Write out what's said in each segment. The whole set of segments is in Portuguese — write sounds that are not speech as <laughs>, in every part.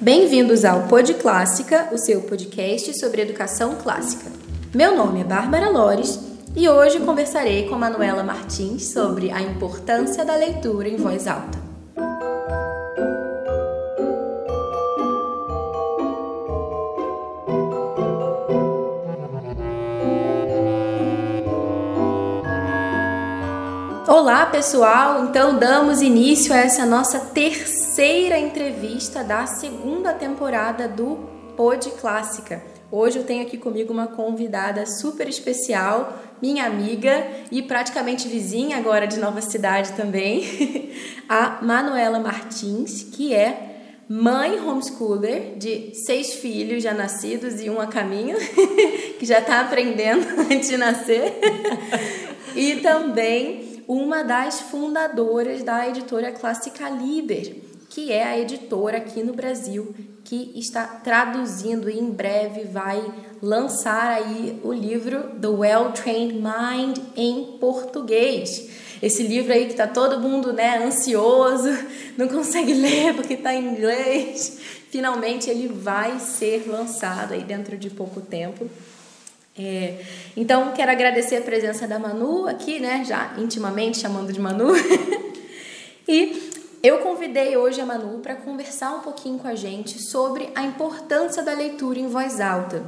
Bem-vindos ao Pod Clássica, o seu podcast sobre educação clássica. Meu nome é Bárbara Lores e hoje conversarei com Manuela Martins sobre a importância da leitura em voz alta. Olá, pessoal! Então, damos início a essa nossa terceira entrevista da segunda temporada do Pod Clássica. Hoje eu tenho aqui comigo uma convidada super especial, minha amiga e praticamente vizinha agora de Nova Cidade também, <laughs> a Manuela Martins, que é mãe homeschooler de seis filhos já nascidos e um a caminho, <laughs> que já está aprendendo <laughs> antes de nascer, e também uma das fundadoras da editora Clássica Liber, que é a editora aqui no Brasil que está traduzindo e em breve vai lançar aí o livro The Well Trained Mind em português. Esse livro aí que tá todo mundo, né, ansioso, <laughs> não consegue <laughs> ler porque está em inglês. Finalmente ele vai ser lançado aí dentro de pouco tempo. É, então, quero agradecer a presença da Manu aqui, né? Já intimamente chamando de Manu. <laughs> e eu convidei hoje a Manu para conversar um pouquinho com a gente sobre a importância da leitura em voz alta.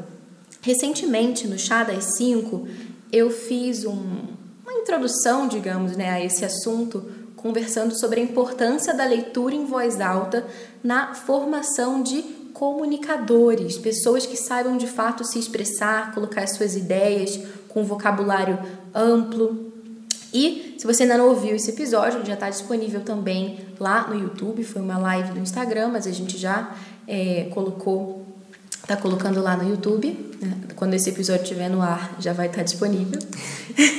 Recentemente, no Chá das 5, eu fiz um, uma introdução, digamos, né, a esse assunto, conversando sobre a importância da leitura em voz alta na formação de comunicadores, pessoas que saibam de fato se expressar, colocar as suas ideias com um vocabulário amplo. E se você ainda não ouviu esse episódio, já está disponível também lá no YouTube. Foi uma live do Instagram, mas a gente já é, colocou, está colocando lá no YouTube. Né? Quando esse episódio estiver no ar, já vai estar tá disponível.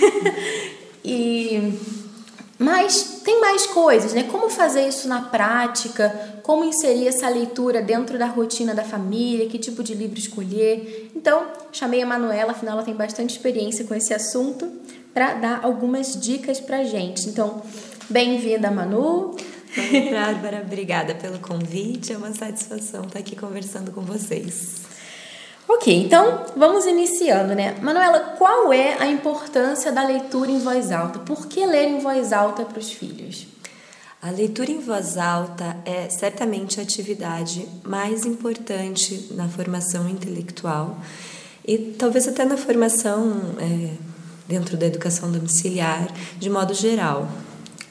<laughs> e mas tem mais coisas, né? Como fazer isso na prática? Como inserir essa leitura dentro da rotina da família? Que tipo de livro escolher? Então, chamei a Manuela, afinal ela tem bastante experiência com esse assunto, para dar algumas dicas pra gente. Então, bem-vinda, Manu. Bárbara, obrigada pelo convite. É uma satisfação estar aqui conversando com vocês. Ok, então vamos iniciando, né? Manuela, qual é a importância da leitura em voz alta? Por que ler em voz alta para os filhos? A leitura em voz alta é certamente a atividade mais importante na formação intelectual e talvez até na formação é, dentro da educação domiciliar de modo geral.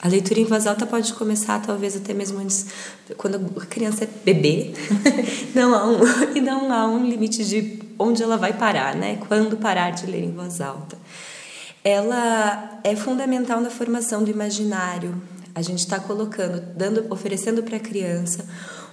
A leitura em voz alta pode começar talvez até mesmo antes, quando a criança é bebê, <laughs> não há um, <laughs> e não há um limite de onde ela vai parar, né? Quando parar de ler em voz alta. Ela é fundamental na formação do imaginário. A gente está colocando, dando, oferecendo para a criança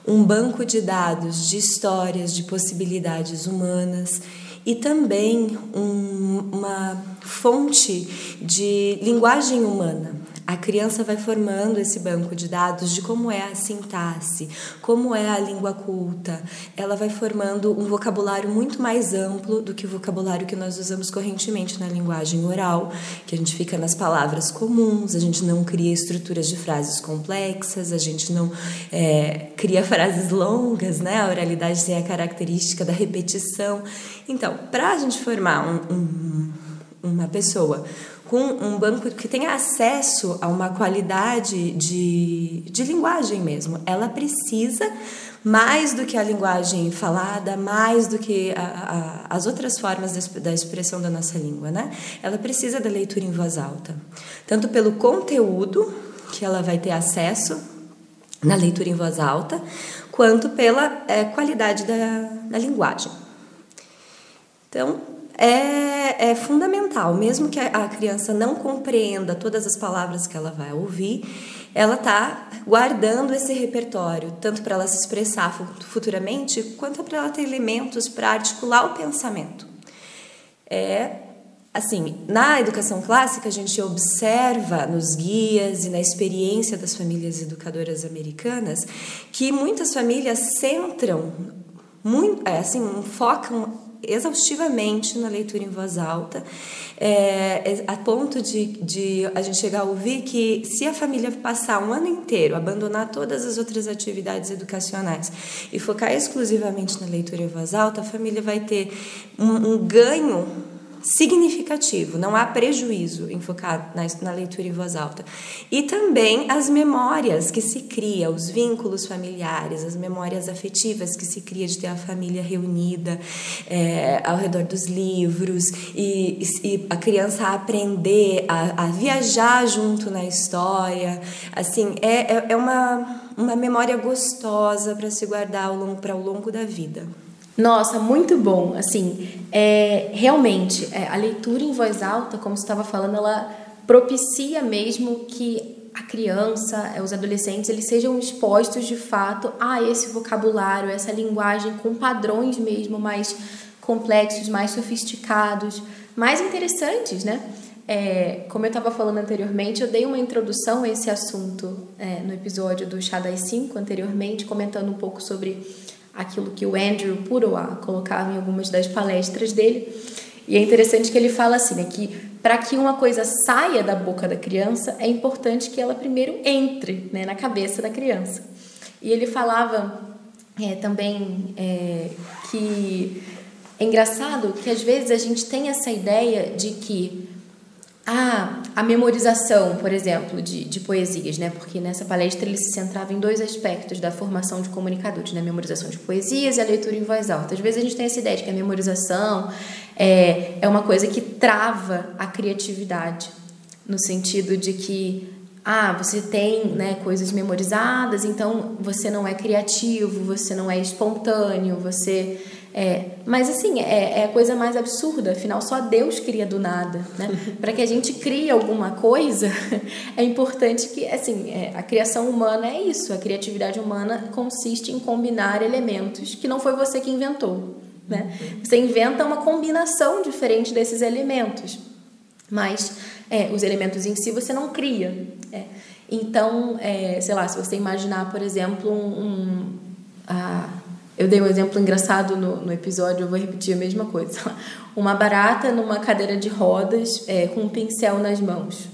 um banco de dados, de histórias, de possibilidades humanas e também um, uma fonte de linguagem humana. A criança vai formando esse banco de dados de como é a sintaxe, como é a língua culta. Ela vai formando um vocabulário muito mais amplo do que o vocabulário que nós usamos correntemente na linguagem oral, que a gente fica nas palavras comuns, a gente não cria estruturas de frases complexas, a gente não é, cria frases longas, né? A oralidade tem a característica da repetição. Então, para a gente formar um, um, uma pessoa com um banco que tenha acesso a uma qualidade de, de linguagem mesmo. Ela precisa, mais do que a linguagem falada, mais do que a, a, as outras formas da expressão da nossa língua, né? Ela precisa da leitura em voz alta, tanto pelo conteúdo que ela vai ter acesso na leitura em voz alta, quanto pela é, qualidade da, da linguagem. Então, é, é fundamental, mesmo que a criança não compreenda todas as palavras que ela vai ouvir, ela está guardando esse repertório, tanto para ela se expressar futuramente, quanto para ela ter elementos para articular o pensamento. É assim, na educação clássica a gente observa nos guias e na experiência das famílias educadoras americanas que muitas famílias centram muito, é, assim, focam exaustivamente na leitura em voz alta, é, a ponto de, de a gente chegar a ouvir que se a família passar um ano inteiro, abandonar todas as outras atividades educacionais e focar exclusivamente na leitura em voz alta, a família vai ter um, um ganho significativo, não há prejuízo em focar na, na, leitura em voz alta. E também as memórias que se cria, os vínculos familiares, as memórias afetivas que se cria de ter a família reunida é, ao redor dos livros e, e a criança aprender a, a, viajar junto na história. Assim, é, é, é uma, uma memória gostosa para se guardar para o longo da vida. Nossa, muito bom. Assim, é, realmente, é, a leitura em voz alta, como você estava falando, ela propicia mesmo que a criança, é, os adolescentes, eles sejam expostos de fato a esse vocabulário, essa linguagem com padrões mesmo mais complexos, mais sofisticados, mais interessantes, né? É, como eu estava falando anteriormente, eu dei uma introdução a esse assunto é, no episódio do Chá das 5 anteriormente, comentando um pouco sobre aquilo que o Andrew Puroa colocava em algumas das palestras dele. E é interessante que ele fala assim, né, que para que uma coisa saia da boca da criança, é importante que ela primeiro entre né, na cabeça da criança. E ele falava é, também é, que é engraçado que às vezes a gente tem essa ideia de que ah, a memorização, por exemplo, de, de poesias, né? Porque nessa palestra ele se centrava em dois aspectos da formação de comunicadores, né? A memorização de poesias e a leitura em voz alta. Às vezes a gente tem essa ideia de que a memorização é, é uma coisa que trava a criatividade, no sentido de que ah, você tem né, coisas memorizadas, então você não é criativo, você não é espontâneo, você é, mas assim, é, é, a coisa mais absurda, afinal só Deus cria do nada, né? <laughs> Para que a gente crie alguma coisa, é importante que, assim, é, a criação humana é isso, a criatividade humana consiste em combinar elementos que não foi você que inventou, né? Você inventa uma combinação diferente desses elementos, mas é, os elementos em si você não cria. É. Então, é, sei lá, se você imaginar, por exemplo, um, um a, eu dei um exemplo engraçado no, no episódio, eu vou repetir a mesma coisa. <laughs> Uma barata numa cadeira de rodas é, com um pincel nas mãos.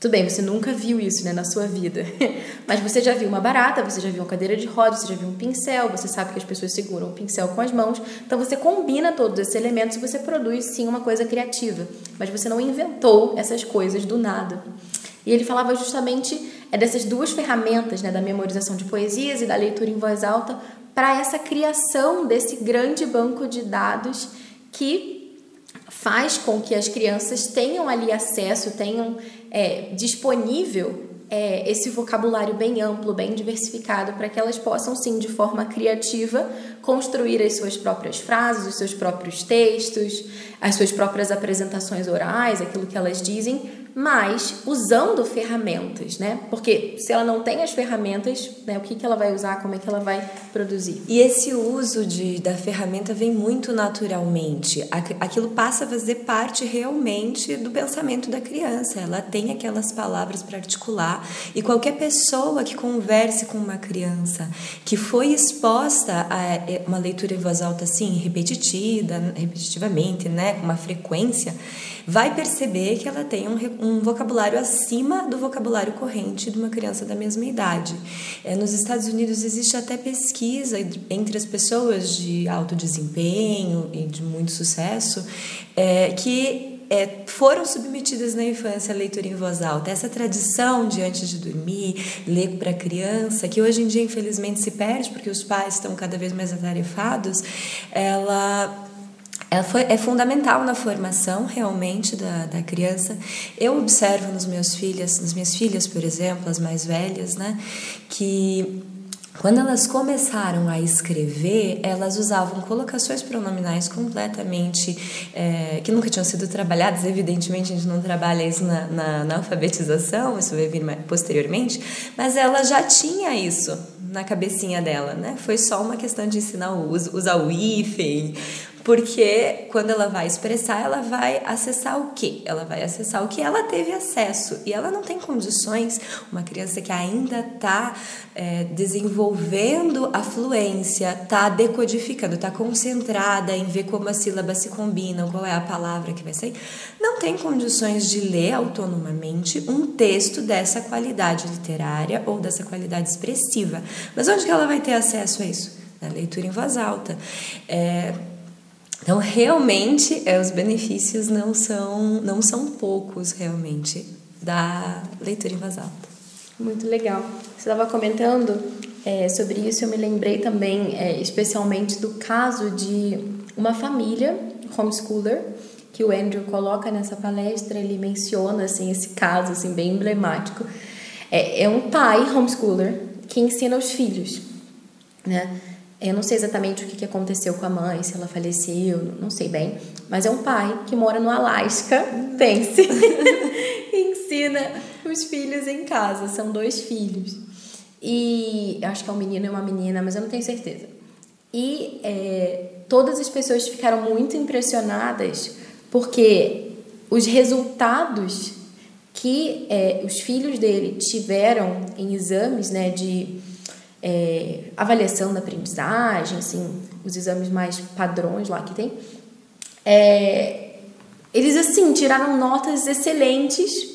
Tudo bem, você nunca viu isso né, na sua vida, <laughs> mas você já viu uma barata, você já viu uma cadeira de rodas, você já viu um pincel, você sabe que as pessoas seguram o pincel com as mãos, então você combina todos esses elementos e você produz sim uma coisa criativa, mas você não inventou essas coisas do nada. E ele falava justamente é dessas duas ferramentas, né, da memorização de poesias e da leitura em voz alta, para essa criação desse grande banco de dados que faz com que as crianças tenham ali acesso, tenham é, disponível é, esse vocabulário bem amplo, bem diversificado, para que elas possam, sim, de forma criativa, construir as suas próprias frases, os seus próprios textos, as suas próprias apresentações orais, aquilo que elas dizem, mas usando ferramentas, né? Porque se ela não tem as ferramentas, né, o que, que ela vai usar, como é que ela vai produzir? E esse uso de, da ferramenta vem muito naturalmente. Aquilo passa a fazer parte realmente do pensamento da criança. Ela tem aquelas palavras para articular e qualquer pessoa que converse com uma criança que foi exposta a é, uma leitura em voz alta assim, repetitiva, repetitivamente, né, com uma frequência, vai perceber que ela tem um, um vocabulário acima do vocabulário corrente de uma criança da mesma idade. É, nos Estados Unidos existe até pesquisa entre as pessoas de alto desempenho e de muito sucesso é, que é, foram submetidas na infância à leitura em voz alta. Essa tradição de antes de dormir, ler para criança, que hoje em dia infelizmente se perde porque os pais estão cada vez mais atarefados, ela ela foi, é fundamental na formação realmente da, da criança. Eu observo nos meus filhos, nas minhas filhas, por exemplo, as mais velhas, né, que quando elas começaram a escrever, elas usavam colocações pronominais completamente é, que nunca tinham sido trabalhadas. Evidentemente, a gente não trabalha isso na, na, na alfabetização, isso vai vir posteriormente, mas ela já tinha isso na cabecinha dela, né? Foi só uma questão de ensinar o uso, usar o hífen, Porque quando ela vai expressar, ela vai acessar o quê? Ela vai acessar o que ela teve acesso. E ela não tem condições, uma criança que ainda está é, desenvolvendo a fluência, está decodificando, está concentrada em ver como as sílabas se combinam, qual é a palavra que vai sair, não tem condições de ler autonomamente um texto dessa qualidade literária ou dessa qualidade expressiva. Mas onde que ela vai ter acesso a isso? Na leitura em voz alta. É, então, realmente, é, os benefícios não são, não são poucos, realmente, da leitura em voz alta. Muito legal. Você estava comentando é, sobre isso, eu me lembrei também, é, especialmente, do caso de uma família homeschooler que o Andrew coloca nessa palestra. Ele menciona assim esse caso assim bem emblemático. É, é um pai homeschooler que ensina os filhos, né? Eu não sei exatamente o que aconteceu com a mãe, se ela faleceu, não sei bem. Mas é um pai que mora no Alasca, pense, <laughs> <laughs> e ensina os filhos em casa. São dois filhos. E acho que é um menino e uma menina, mas eu não tenho certeza. E é, todas as pessoas ficaram muito impressionadas porque os resultados que é, os filhos dele tiveram em exames né, de é, avaliação da aprendizagem, assim, os exames mais padrões lá que tem, é, eles assim tiraram notas excelentes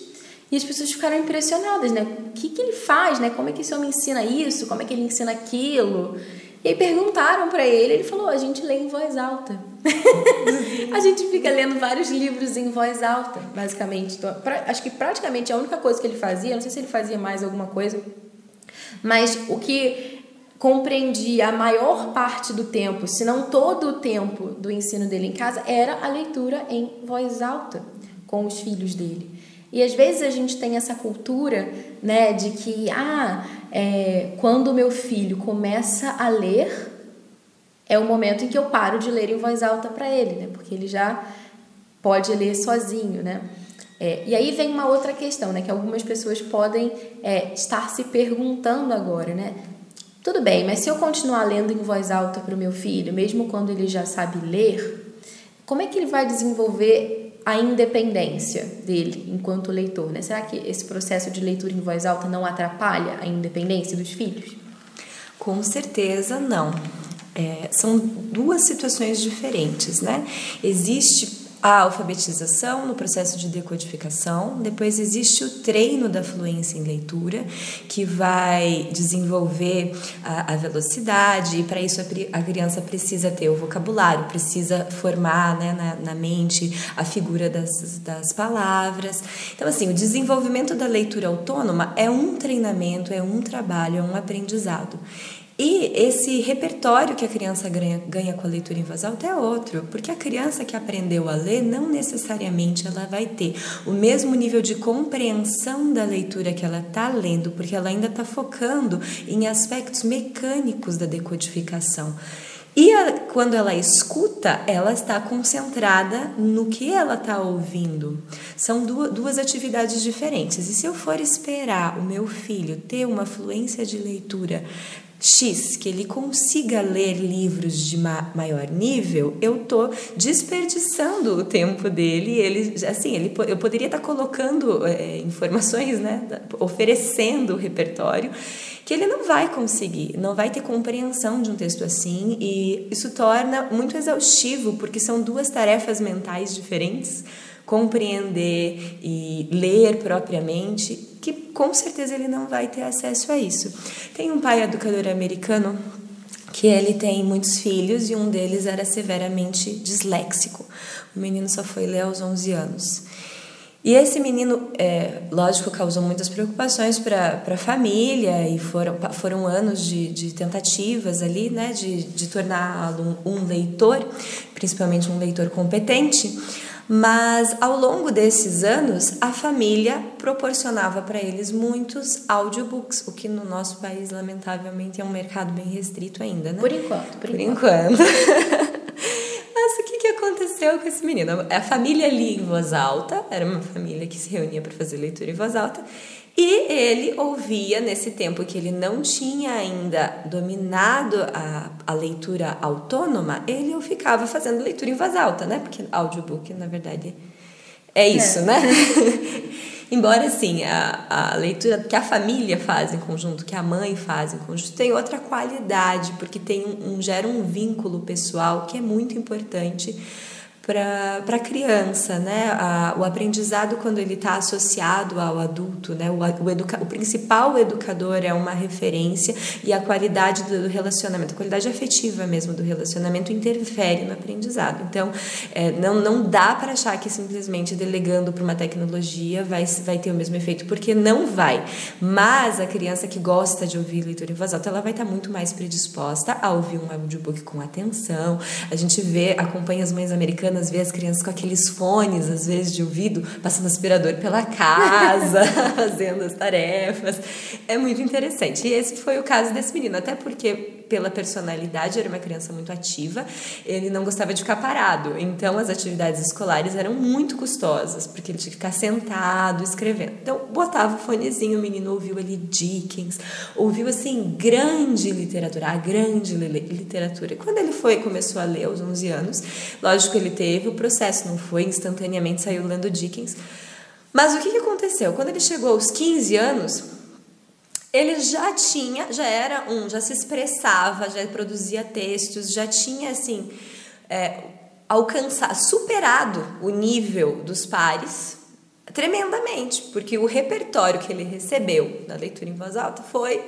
e as pessoas ficaram impressionadas, né? O que, que ele faz, né? Como é que esse homem ensina isso? Como é que ele ensina aquilo? E aí perguntaram para ele, ele falou: a gente lê em voz alta. <laughs> a gente fica lendo vários livros em voz alta, basicamente. Então, pra, acho que praticamente a única coisa que ele fazia, não sei se ele fazia mais alguma coisa, mas o que compreendia a maior parte do tempo, se não todo o tempo do ensino dele em casa, era a leitura em voz alta com os filhos dele. E às vezes a gente tem essa cultura, né, de que ah, é, quando o meu filho começa a ler, é o momento em que eu paro de ler em voz alta para ele, né, porque ele já pode ler sozinho, né. É, e aí vem uma outra questão, né? Que algumas pessoas podem é, estar se perguntando agora, né? Tudo bem, mas se eu continuar lendo em voz alta para o meu filho, mesmo quando ele já sabe ler, como é que ele vai desenvolver a independência dele enquanto leitor? Né? Será que esse processo de leitura em voz alta não atrapalha a independência dos filhos? Com certeza não. É, são duas situações diferentes, né? Existe a alfabetização no processo de decodificação, depois existe o treino da fluência em leitura, que vai desenvolver a, a velocidade, e para isso a, a, criança precisa ter o vocabulário, precisa formar né, na, na mente a figura das, das palavras. Então, assim, o desenvolvimento da leitura autônoma é um treinamento, é um trabalho, é um aprendizado. E esse repertório que a criança ganha, ganha com a leitura em voz alta é outro, porque a criança que aprendeu a ler não necessariamente ela vai ter o mesmo nível de compreensão da leitura que ela está lendo, porque ela ainda está focando em aspectos mecânicos da decodificação. E a, quando ela escuta, ela está concentrada no que ela está ouvindo. São duas, duas atividades diferentes. E se eu for esperar o meu filho ter uma fluência de leitura X, que ele consiga ler livros de ma maior nível, eu tô desperdiçando o tempo dele. Ele, assim, ele, eu poderia estar tá colocando é, informações, né, oferecendo o repertório que ele não vai conseguir, não vai ter compreensão de um texto assim e isso torna muito exaustivo porque são duas tarefas mentais diferentes compreender e ler propriamente, que com certeza ele não vai ter acesso a isso. Tem um pai educador americano que ele tem muitos filhos e um deles era severamente disléxico. O menino só foi ler aos 11 anos. E esse menino, é, lógico, causou muitas preocupações para a família e foram, foram anos de, de tentativas ali, né, de, de torná-lo um, um leitor, principalmente um leitor competente. Mas ao longo desses anos, a família proporcionava para eles muitos audiobooks, o que no nosso país, lamentavelmente, é um mercado bem restrito ainda, né? Por enquanto, por, por enquanto. enquanto. <laughs> Mas o que, que aconteceu com esse menino? A família lia em voz alta, era uma família que se reunia para fazer leitura em voz alta, E ele ouvia, nesse tempo que ele não tinha ainda dominado a, a leitura autônoma, ele ficava fazendo leitura em voz alta, né? Porque audiobook, na verdade, é isso, é. né? <laughs> Embora, assim, a, a leitura que a família faz em conjunto, que a mãe faz em conjunto, tem outra qualidade, porque tem um, um gera um vínculo pessoal que é muito importante para a criança, né? A, o aprendizado quando ele está associado ao adulto, né? O, o, educa, o principal educador é uma referência e a qualidade do relacionamento, a qualidade afetiva mesmo do relacionamento interfere no aprendizado. Então, é, não, não dá para achar que simplesmente delegando para uma tecnologia vai, vai ter o mesmo efeito, porque não vai. Mas a criança que gosta de ouvir leitura em voz alta, ela vai estar tá muito mais predisposta a ouvir um audiobook com atenção. A gente vê, acompanha as mães americanas às vezes as crianças com aqueles fones, às vezes de ouvido, passando aspirador pela casa, <laughs> fazendo as tarefas. É muito interessante. E esse foi o caso desse menino, até porque pela personalidade era uma criança muito ativa, ele não gostava de ficar parado. Então as atividades escolares eram muito custosas, porque ele tinha que ficar sentado escrevendo. Então botava o fonezinho, o menino ouviu ali Dickens, ouviu assim grande literatura, a grande literatura. E quando ele foi começou a ler aos 11 anos, lógico ele teve o processo, não foi instantaneamente saiu lendo Dickens. Mas o que aconteceu? Quando ele chegou aos 15 anos, ele já tinha, já era um, já se expressava, já produzia textos, já tinha assim é, superado o nível dos pares tremendamente, porque o repertório que ele recebeu na leitura em voz alta foi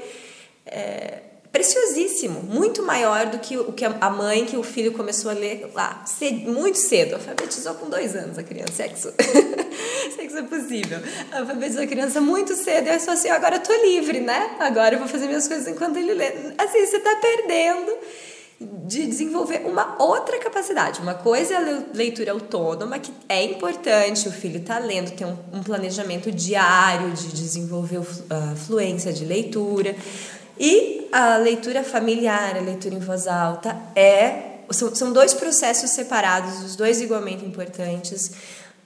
é, preciosíssimo, muito maior do que o que a mãe que o filho começou a ler lá, muito cedo, alfabetizou com dois anos a criança, sexo, <laughs> sexo é possível, alfabetizou a criança muito cedo e eu assim, agora eu tô livre, né? Agora eu vou fazer minhas coisas enquanto ele lê. Assim, você tá perdendo de desenvolver uma outra capacidade. Uma coisa é a leitura autônoma, que é importante, o filho está lendo, tem um, um, planejamento diário de desenvolver a fluência de leitura. E a leitura familiar, a leitura em voz alta, é são, são dois processos separados, os dois igualmente importantes,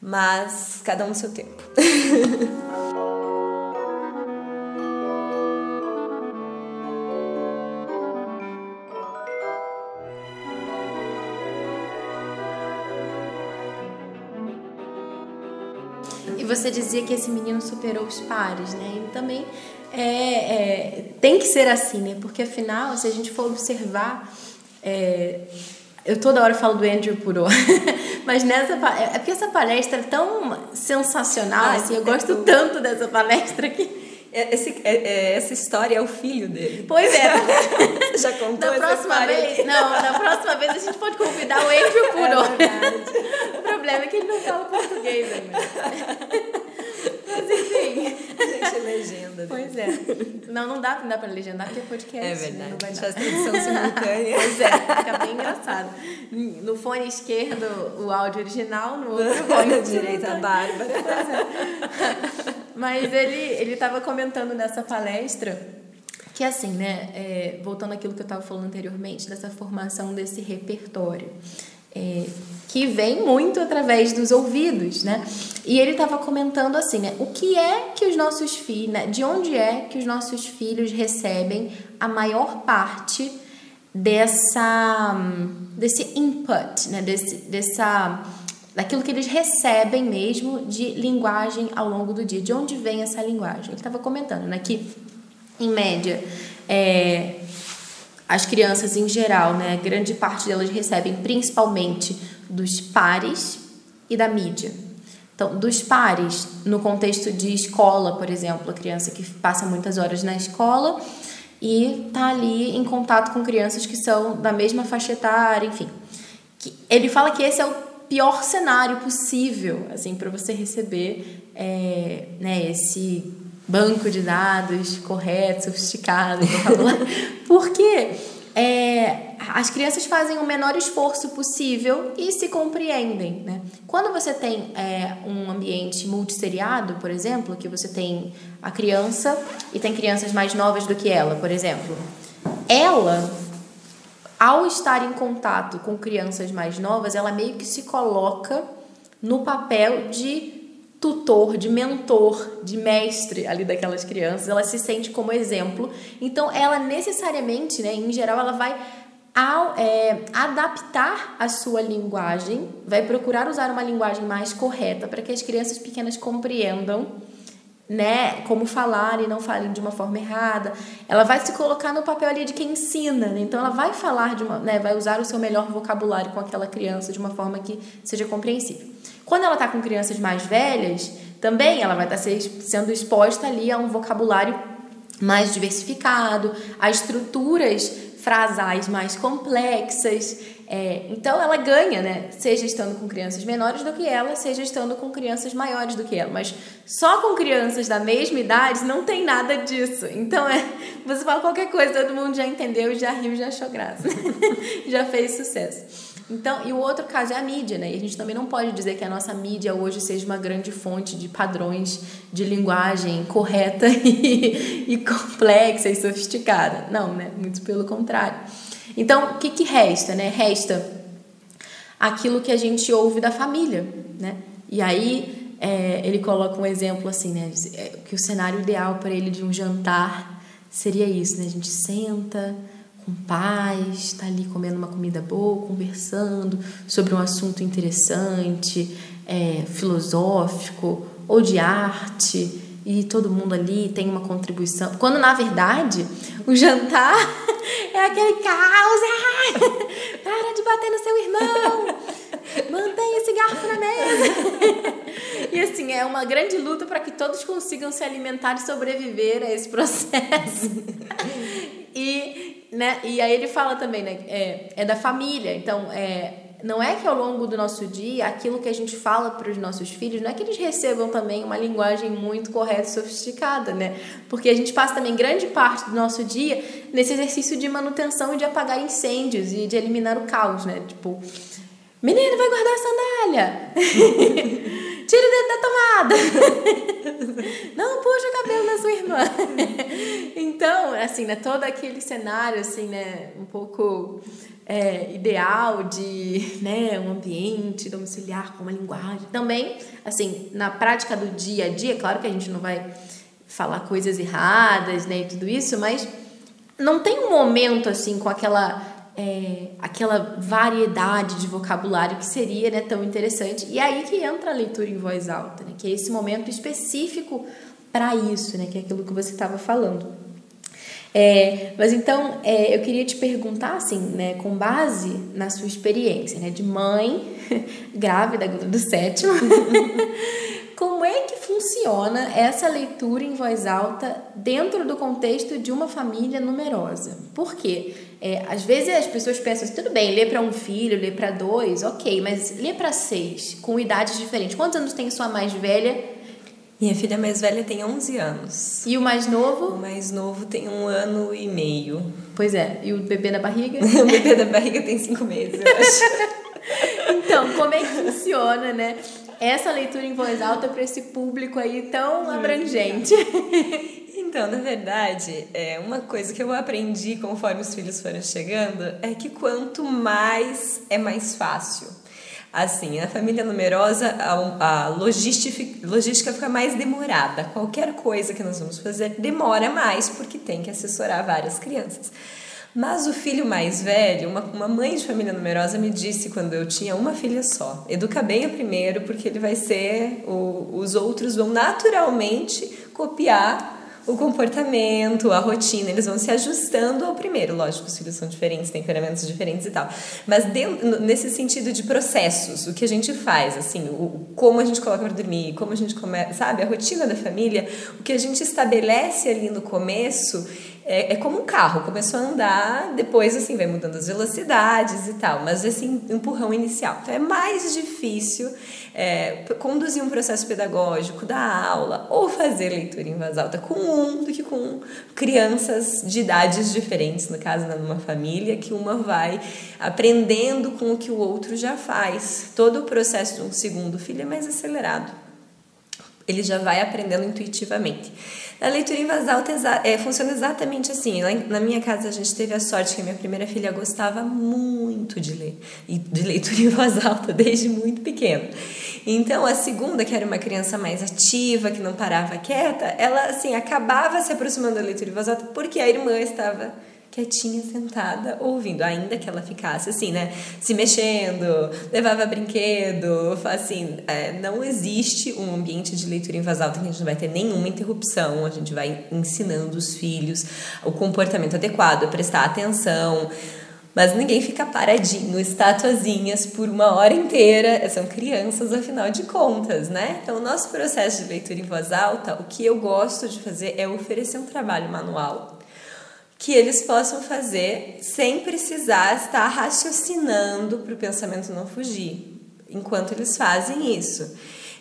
mas cada um no seu tempo. <laughs> E você dizia que esse menino superou os pares, né? E também é, é, tem que ser assim, né? Porque afinal, se a gente for observar, é, eu toda hora falo do Andrew Puro, <laughs> mas nessa é, é porque essa palestra é tão sensacional, Ai, assim, eu gosto tudo. tanto dessa palestra que é, esse, é, é, essa história é o filho dele. Pois é. <laughs> Já contou na próxima vez? Não, na próxima vez a gente pode convidar o Andrew Puro. <laughs> É o problema é que ele não fala português ainda. <laughs> Gente, legenda. Né? Pois é. Não, não dá, não dá pra legendar porque é podcast. É verdade. Não vai dar. Faz tradução simultânea. <laughs> Pois é, fica bem engraçado. No fone esquerdo, o áudio original, no outro <laughs> fone direito, a Bárbara. É. Mas ele, ele tava comentando nessa palestra que assim, né, é, voltando àquilo que eu estava falando anteriormente, dessa formação desse repertório é, que vem muito através dos ouvidos, né? E ele estava comentando assim, né? O que é que os nossos filhos, né? de onde é que os nossos filhos recebem a maior parte dessa desse input, né? Desse, dessa daquilo que eles recebem mesmo de linguagem ao longo do dia. De onde vem essa linguagem? Ele estava comentando, né? Que em média é, as crianças em geral, né, grande parte delas recebem principalmente dos pares e da mídia. Então, dos pares, no contexto de escola, por exemplo, a criança que passa muitas horas na escola e está ali em contato com crianças que são da mesma faixa etária, enfim. Ele fala que esse é o pior cenário possível, assim, para você receber é, né, esse banco de dados correto, sofisticado, <laughs> porque é, as crianças fazem o menor esforço possível e se compreendem. Né? Quando você tem é, um ambiente multisseriado, por exemplo, que você tem a criança e tem crianças mais novas do que ela, por exemplo, ela, ao estar em contato com crianças mais novas, ela meio que se coloca no papel de tutor, de mentor, de mestre ali daquelas crianças, ela se sente como exemplo. Então, ela necessariamente, né, em geral, ela vai ao, é, adaptar a sua linguagem, vai procurar usar uma linguagem mais correta para que as crianças pequenas compreendam né, como falar e não falem de uma forma errada. Ela vai se colocar no papel ali de quem ensina, né? então ela vai falar de uma, né, vai usar o seu melhor vocabulário com aquela criança de uma forma que seja compreensível. Quando ela está com crianças mais velhas, também ela vai estar tá sendo exposta ali a um vocabulário mais diversificado, a estruturas frasais mais complexas. É, então ela ganha, né? Seja estando com crianças menores do que ela, seja estando com crianças maiores do que ela. Mas só com crianças da mesma idade não tem nada disso. Então é, você fala qualquer coisa, todo mundo já entendeu, já riu, já achou graça, <laughs> já fez sucesso. Então, e o outro caso é a mídia, né? E a gente também não pode dizer que a nossa mídia hoje seja uma grande fonte de padrões de linguagem correta <laughs> e, e complexa e sofisticada. Não, né? Muito pelo contrário. Então, o que, que resta, né? Resta aquilo que a gente ouve da família, né? E aí é, ele coloca um exemplo assim, né? É, que o cenário ideal para ele de um jantar seria isso, né? A gente senta com paz, está ali comendo uma comida boa, conversando sobre um assunto interessante, é, filosófico ou de arte, e todo mundo ali tem uma contribuição. Quando na verdade o jantar <laughs> é aquele caos, ah, <laughs> para de bater no seu irmão, mantenha esse garfo na mesa. <laughs> E assim, é uma grande luta para que todos consigam se alimentar e sobreviver a esse processo. E né? E aí ele fala também, né? É, é da família. Então, é, não é que ao longo do nosso dia, aquilo que a gente fala para os nossos filhos, não é que eles recebam também uma linguagem muito correta e sofisticada, né? Porque a gente passa também grande parte do nosso dia nesse exercício de manutenção e de apagar incêndios e de eliminar o caos, né? Tipo, menino, vai guardar a sandália! <laughs> Tira o dedo da tomada! <laughs> Não puxa o cabelo da sua irmã! <laughs> Então, assim, né, todo aquele cenário, assim, né, um pouco é, ideal de né, um ambiente domiciliar com uma linguagem. Também, assim, na prática do dia a dia, claro que a gente não vai falar coisas erradas, né, e tudo isso, mas não tem um momento, assim, com aquela é, aquela variedade de vocabulário que seria né, tão interessante. E aí que entra a leitura em voz alta, né, que é esse momento específico para isso, né, que é aquilo que você estava falando. É, mas então é, eu queria te perguntar assim, né, com base na sua experiência, né, de mãe <laughs> grávida do sétimo, <laughs> como é que funciona essa leitura em voz alta dentro do contexto de uma família numerosa? Por quê? É, às vezes as pessoas pensam assim, tudo bem, ler para um filho, ler para dois, ok, mas ler para seis, com idades diferentes. Quantos anos tem sua mais velha? Minha filha mais velha tem 11 anos. E o mais novo? O mais novo tem um ano e meio. Pois é. E o bebê da barriga? <laughs> o bebê da barriga tem cinco meses, eu acho. <laughs> então, como é que funciona, né? Essa leitura em voz alta para esse público aí tão abrangente. Então, na verdade, é uma coisa que eu aprendi conforme os filhos foram chegando é que quanto mais é mais fácil. Assim, a família numerosa, a, a logística, logística fica mais demorada. Qualquer coisa que nós vamos fazer demora mais porque tem que assessorar várias crianças. Mas o filho mais velho, uma, uma mãe de família numerosa me disse quando eu tinha uma filha só: educa bem o primeiro, porque ele vai ser, o, os outros vão naturalmente copiar o comportamento, a rotina, eles vão se ajustando ao primeiro. Lógico, os filhos são diferentes, temperamentos diferentes e tal. Mas nesse sentido de processos, o que a gente faz, assim, o, como a gente coloca para dormir, como a gente começa, sabe, a rotina da família, o que a gente estabelece ali no começo é, é, como um carro, começou a andar, depois assim vai mudando as velocidades e tal, mas esse empurrão inicial. Então é mais difícil é, conduzir um processo pedagógico da aula ou fazer leitura em voz alta com um do que com crianças de idades diferentes, no caso numa família, que uma vai aprendendo com o que o outro já faz. Todo o processo de um segundo filho é mais acelerado ele já vai aprendendo intuitivamente. A leitura em voz alta é, funciona exatamente assim. Na minha casa a gente teve a sorte que a minha primeira filha gostava muito de ler, e de leitura em voz alta desde muito pequena. Então a segunda, que era uma criança mais ativa, que não parava quieta, ela assim acabava se aproximando da leitura em voz alta porque a irmã estava quietinha, sentada, ouvindo, ainda que ela ficasse assim, né, se mexendo, levava brinquedo, assim, é, não existe um ambiente de leitura em voz alta que a gente não vai ter nenhuma interrupção, a gente vai ensinando os filhos o comportamento adequado, prestar atenção, mas ninguém fica paradinho, estatuazinhas por uma hora inteira, são crianças afinal de contas, né? Então, o nosso processo de leitura em voz alta, o que eu gosto de fazer é oferecer um trabalho manual que eles possam fazer sem precisar estar raciocinando para o pensamento não fugir, enquanto eles fazem isso.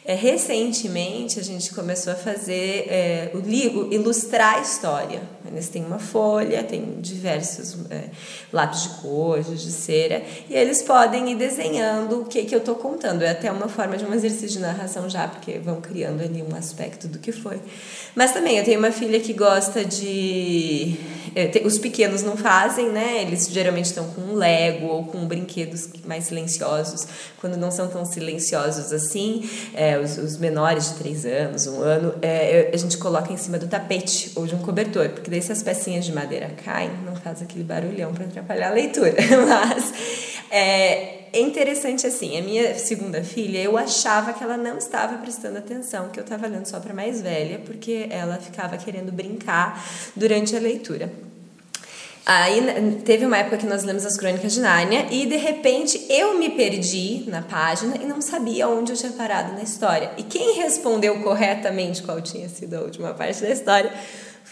É, recentemente a gente começou a fazer é, o ilustrar a história. Eles têm uma folha, tem diversos é, lápis de cor, de cera, e eles podem ir desenhando o que, que eu estou contando. É até uma forma de um exercício de narração já, porque vão criando ali um aspecto do que foi. Mas também eu tenho uma filha que gosta de. É, os pequenos não fazem, né? Eles geralmente estão com um Lego ou com brinquedos mais silenciosos, quando não são tão silenciosos assim. É, os, os, menores de três anos, um ano, é, a gente coloca em cima do tapete ou de um cobertor, porque daí se as pecinhas de madeira caem, não faz aquele barulhão para atrapalhar a leitura. <laughs> Mas é, é interessante assim, a minha segunda filha, eu achava que ela não estava prestando atenção, que eu estava lendo só para mais velha, porque ela ficava querendo brincar durante a leitura. Aí teve uma época que nós lemos as Crônicas de Nárnia e de repente eu me perdi na página e não sabia onde eu tinha parado na história. E quem respondeu corretamente qual tinha sido a última parte da história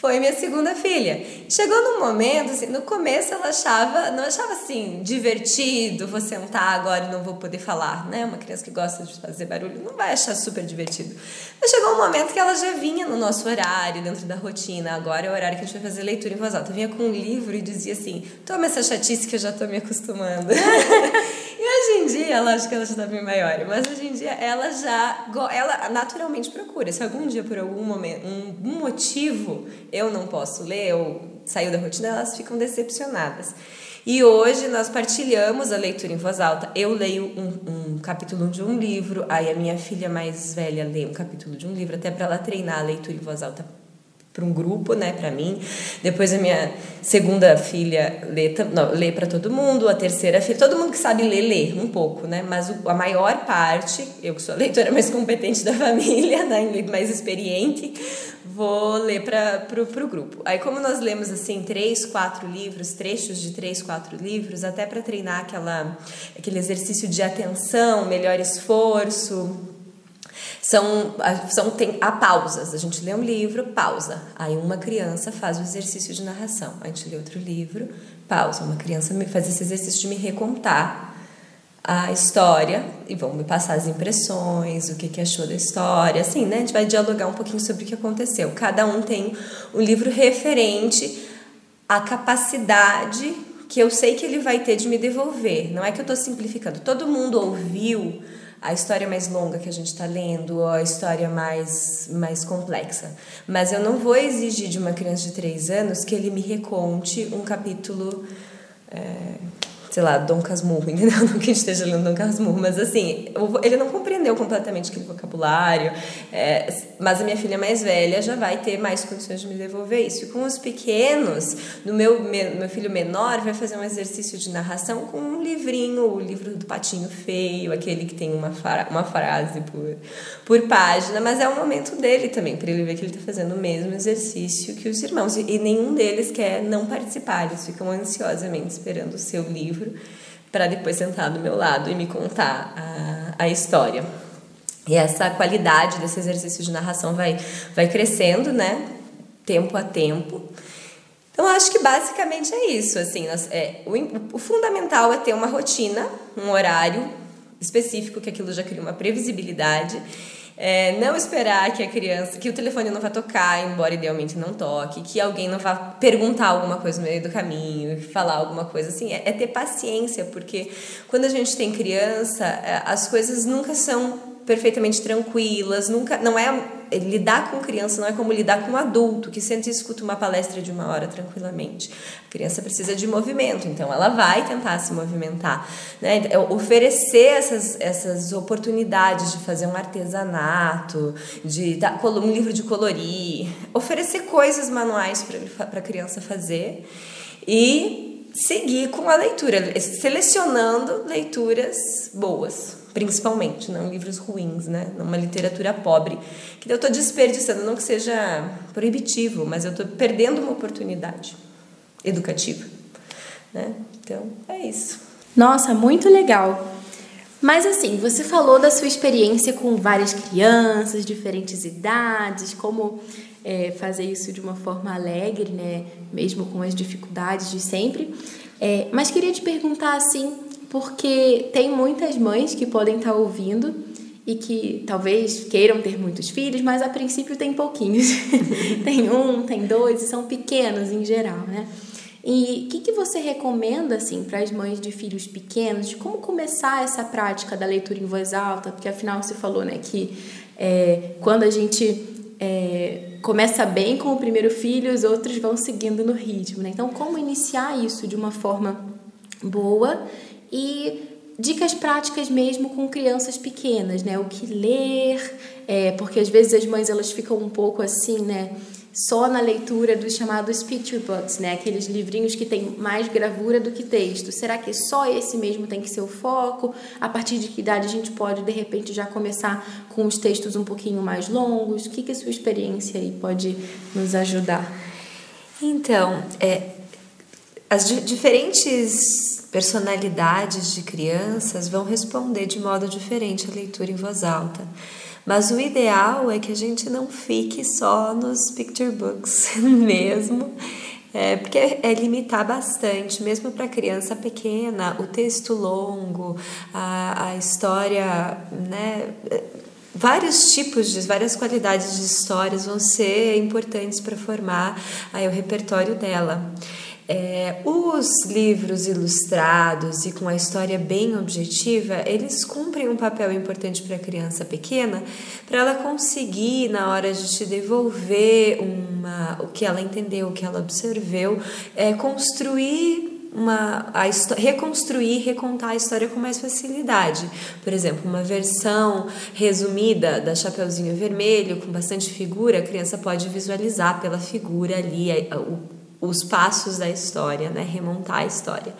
foi minha segunda filha. Chegou num momento, assim, no começo ela achava, não achava assim, divertido, vou sentar agora e não vou poder falar, né? Uma criança que gosta de fazer barulho não vai achar super divertido. Mas chegou um momento que ela já vinha no nosso horário, dentro da rotina. Agora é o horário que a gente vai fazer leitura em voz alta. Vinha com um livro e dizia assim: toma essa chatice que eu já tô me acostumando. <laughs> e hoje em dia, lógico que ela já tá bem maior, mas hoje em dia ela já, ela naturalmente procura. Se algum dia, por algum momento, um motivo, eu não posso ler ou saiu da rotina, elas ficam decepcionadas. E hoje nós partilhamos a leitura em voz alta. Eu leio um, um, capítulo de um livro, aí a minha filha mais velha lê um capítulo de um livro, até para ela treinar a leitura em voz alta para um grupo, né, para mim. Depois a minha segunda filha lê, não, lê para todo mundo, a terceira filha, todo mundo que sabe ler lê um pouco, né? Mas a maior parte, eu que sou a leitora mais competente da <laughs> família, né, mais experiente, vou ler para o grupo. Aí como nós lemos assim três, quatro livros, trechos de três, quatro livros, até para treinar aquela aquele exercício de atenção, melhor esforço, são, são tem há pausas. A gente lê um livro, pausa. Aí uma criança faz o exercício de narração. A gente lê outro livro, pausa. Uma criança faz esse exercício de me recontar a história e vão me passar as impressões, o que, que achou da história, assim, né? A gente vai dialogar um pouquinho sobre o que aconteceu. Cada um tem um livro referente à capacidade que eu sei que ele vai ter de me devolver. Não é que eu estou simplificando. Todo mundo ouviu a história mais longa que a gente está lendo ou a história mais, mais complexa. Mas eu não vou exigir de uma criança de três anos que ele me reconte um capítulo. É, sei lá, Dom Casmurro, <laughs> entendeu? Não que esteja lendo Dom Casmurro, mas assim, ele não compreendeu completamente aquele vocabulário, é, mas a minha filha mais velha já vai ter mais condições de me devolver isso. E com os pequenos, no meu, meu filho menor vai fazer um exercício de narração com um livrinho, o livro do Patinho Feio, aquele que tem uma, uma frase por, por página, mas é o momento dele também, para ele ver que ele está fazendo o mesmo exercício que os irmãos. E nenhum deles quer não participar, eles ficam ansiosamente esperando o seu livro livro para depois sentar do meu lado e me contar a, a história. E essa qualidade desse exercício de narração vai, vai crescendo, né? Tempo a tempo. Então, acho que basicamente é isso. Assim, nós, é, o, o fundamental é ter uma rotina, um horário específico, que aquilo já cria uma previsibilidade é, não esperar que a criança, que o telefone não vá tocar, embora idealmente não toque, que alguém não vá perguntar alguma coisa no meio do caminho, falar alguma coisa assim. É, é ter paciência, porque quando a gente tem criança, é, as coisas nunca são perfeitamente tranquilas, nunca não é lidar com criança não é como lidar com um adulto que sente e escuta uma palestra de uma hora tranquilamente. A criança precisa de movimento, então ela vai tentar se movimentar, né? É oferecer essas, essas oportunidades de fazer um artesanato, de dar um livro de colorir, oferecer coisas manuais para a criança fazer e seguir com a leitura, selecionando leituras boas principalmente, não livros ruins, né? Uma literatura pobre, que eu estou desperdiçando, não que seja proibitivo, mas eu estou perdendo uma oportunidade educativa, né? Então, é isso. Nossa, muito legal. Mas assim, você falou da sua experiência com várias crianças, diferentes idades, como é, fazer isso de uma forma alegre, né? Mesmo com as dificuldades de sempre. É, mas queria te perguntar assim, porque tem muitas mães que podem estar ouvindo e que talvez queiram ter muitos filhos, mas a princípio tem pouquinhos. <laughs> tem um, tem dois, e são pequenos em geral, né? E o que, que você recomenda assim para as mães de filhos pequenos de como começar essa prática da leitura em voz alta? Porque afinal você falou né, que é, quando a gente é, começa bem com o primeiro filho, os outros vão seguindo no ritmo. Né? Então, como iniciar isso de uma forma boa e dicas práticas mesmo com crianças pequenas, né? O que ler, é, porque às vezes as mães elas ficam um pouco assim, né? Só na leitura dos chamados picture books, né? Aqueles livrinhos que tem mais gravura do que texto. Será que só esse mesmo tem que ser o foco? A partir de que idade a gente pode de repente já começar com os textos um pouquinho mais longos? O que, que a sua experiência aí pode nos ajudar? Então, é, as diferentes personalidades de crianças vão responder de modo diferente à leitura em voz alta. Mas o ideal é que a gente não fique só nos picture books <laughs> mesmo, é, porque é limitar bastante, mesmo para criança pequena, o texto longo, a, a história, né? Vários tipos de, várias qualidades de histórias vão ser importantes para formar aí, o repertório dela. É, os livros ilustrados e com a história bem objetiva, eles cumprem um papel importante para a criança pequena, para ela conseguir, na hora de te devolver uma, o que ela entendeu, o que ela observeu, é, construir uma, a reconstruir, recontar a história com mais facilidade. Por exemplo, uma versão resumida da Chapeuzinho Vermelho, com bastante figura, a criança pode visualizar pela figura ali o os passos da história, né? remontar a história.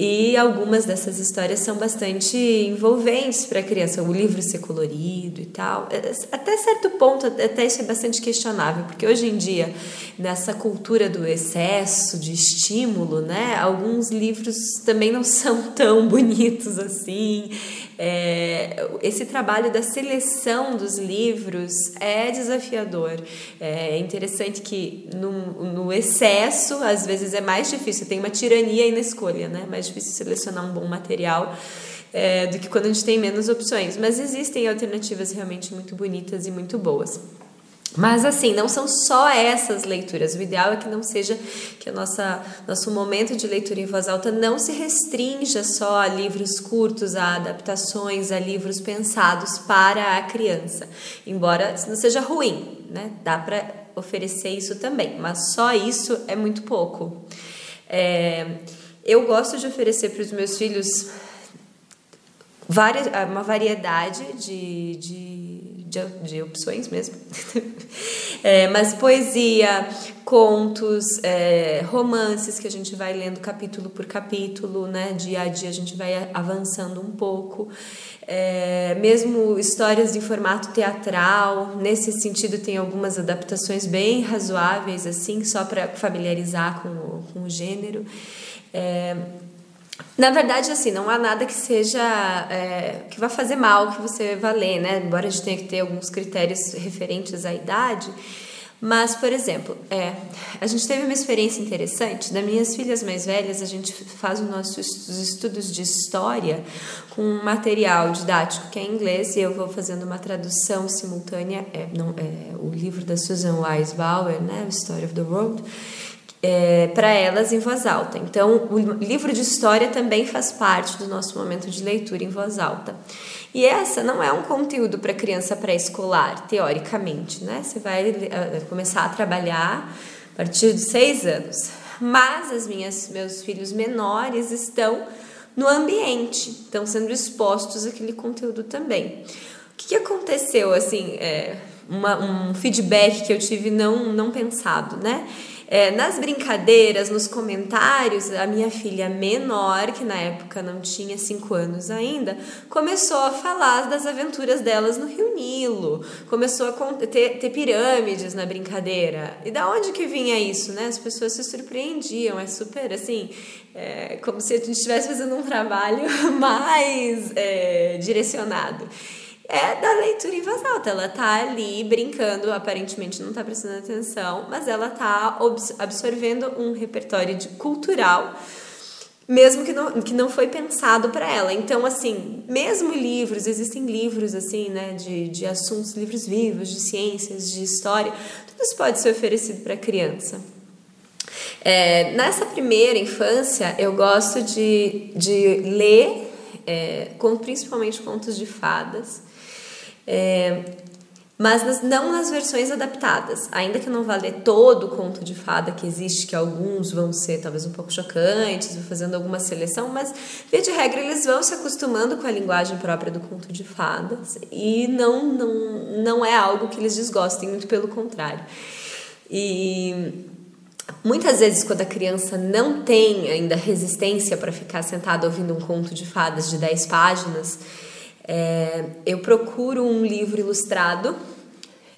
E algumas dessas histórias são bastante envolventes para a criança, o livro ser colorido e tal. É, até certo ponto, até isso é bastante questionável, porque hoje em dia, nessa cultura do excesso de estímulo, né, alguns livros também não <laughs> são tão bonitos assim. É, esse trabalho da seleção dos livros é desafiador. É interessante que no, no excesso, às vezes, é mais difícil, tem uma tirania aí na escolha, né? Mais difícil selecionar um bom material. É, do que quando a gente tem menos opções, mas existem alternativas realmente muito bonitas e muito boas. Mas assim, não são só essas leituras. O ideal é que não seja que o nosso momento de leitura em voz alta não se restrinja só a livros curtos, a adaptações, a livros pensados para a criança. Embora não seja ruim, né? Dá para oferecer isso também, mas só isso é muito pouco. É, eu gosto de oferecer para os meus filhos várias, uma variedade de, de, de, de opções mesmo. <laughs> é, mas poesia, contos, é, romances que a gente vai lendo capítulo por capítulo, né? Dia a dia a gente vai avançando um pouco. É, mesmo histórias em formato teatral, nesse sentido tem algumas adaptações bem razoáveis, assim, só para familiarizar com o, com o gênero. É, na verdade, assim, não há nada que seja é, que vá fazer mal que você vá ler, né? Embora a gente tenha que ter alguns critérios referentes à idade. Mas, por exemplo, é, a gente teve uma experiência interessante. Das minhas filhas mais velhas, a gente faz os nossos estudos de história com um material didático que é em inglês e eu vou fazendo uma tradução simultânea. É, não, é o livro da Susan Weisbauer, né, Story of the World é, para elas em voz alta. Então, o livro de história também faz parte do nosso momento de leitura em voz alta. E essa não é um conteúdo para criança pré-escolar, teoricamente, né? Você vai uh, começar a trabalhar a partir de seis anos. Mas as minhas, meus filhos menores estão no ambiente, estão sendo expostos àquele conteúdo também. O que, que aconteceu, assim, é, uma, um feedback que eu tive não, não pensado, né? É, nas brincadeiras, nos comentários, a minha filha menor, que na época não tinha cinco anos ainda, começou a falar das aventuras delas no Rio Nilo, começou a ter, ter pirâmides na brincadeira. E da onde que vinha isso, né? As pessoas se surpreendiam, é super assim, é, como se a gente estivesse fazendo um trabalho <laughs> mais é, direcionado é da leitura em voz alta. Ela tá ali brincando, aparentemente não tá prestando atenção, mas ela tá absorvendo um repertório de, cultural mesmo que não, que não foi pensado para ela. Então, assim, mesmo livros, existem livros, assim, né, de, de assuntos, livros vivos, de ciências, de história, tudo isso pode ser oferecido para criança. É, nessa primeira infância, eu gosto de, de ler, é, com, principalmente contos de fadas, é, mas nas, não nas versões adaptadas. Ainda que eu não vá ler todo o conto de fada que existe, que alguns vão ser talvez um pouco chocantes, vou fazendo alguma seleção, mas via de regra eles vão se acostumando com a linguagem própria do conto de fadas e não, não, não é algo que eles desgostem, muito pelo contrário. E Muitas vezes, quando a criança não tem ainda resistência para ficar sentada ouvindo um conto de fadas de 10 páginas, é, eu procuro um livro ilustrado.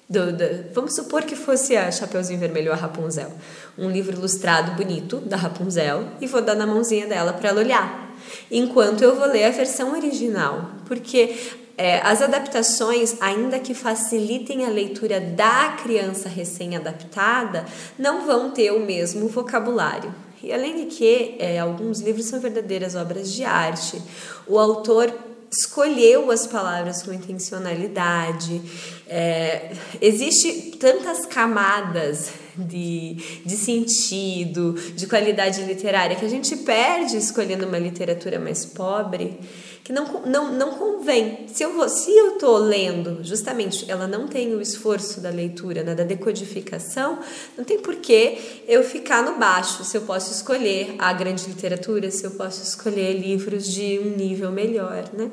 Do, do, vamos supor que fosse a Chapeuzinho Vermelho ou a Rapunzel. Um livro ilustrado bonito da Rapunzel e vou dar na mãozinha dela para ela olhar. Enquanto eu vou ler a versão original. Porque é, as adaptações, ainda que facilitem a leitura da criança recém-adaptada, não vão ter o mesmo vocabulário. E além de que é, alguns livros são verdadeiras obras de arte, o autor escolheu as palavras com intencionalidade. É, existe tantas camadas de, de sentido, de qualidade literária que a gente perde escolhendo uma literatura mais pobre que não, não, não convém. Se eu se eu estou lendo, justamente, ela não tem o esforço da leitura, né, da decodificação, não tem porquê eu ficar no baixo. Se eu posso escolher a grande literatura, se eu posso escolher livros de um nível melhor, né?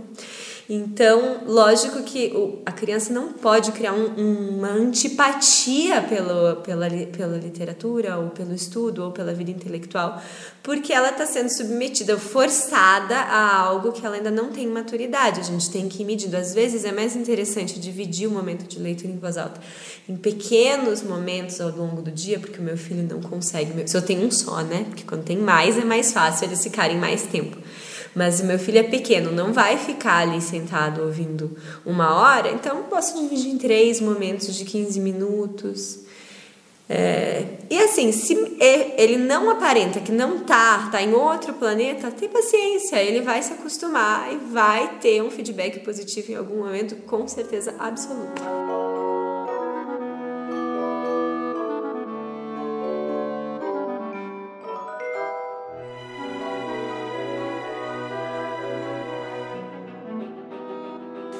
Então, lógico que a criança não pode criar um, uma antipatia pelo, pela, pela literatura, ou pelo estudo, ou pela vida intelectual, porque ela está sendo submetida, forçada a algo que ela ainda não tem maturidade. A gente tem que ir medindo. Às vezes é mais interessante dividir o momento de leitura em voz alta em pequenos momentos ao longo do dia, porque o meu filho não consegue. Se eu tenho um só, né? Porque quando tem mais é mais fácil eles ficarem mais tempo. Mas o meu filho é pequeno, não vai ficar ali sentado ouvindo uma hora, então posso dividir em três momentos de 15 minutos. É, e assim, se ele não aparenta que não tá, tá em outro planeta, tem paciência, ele vai se acostumar e vai ter um feedback positivo em algum momento, com certeza absoluta.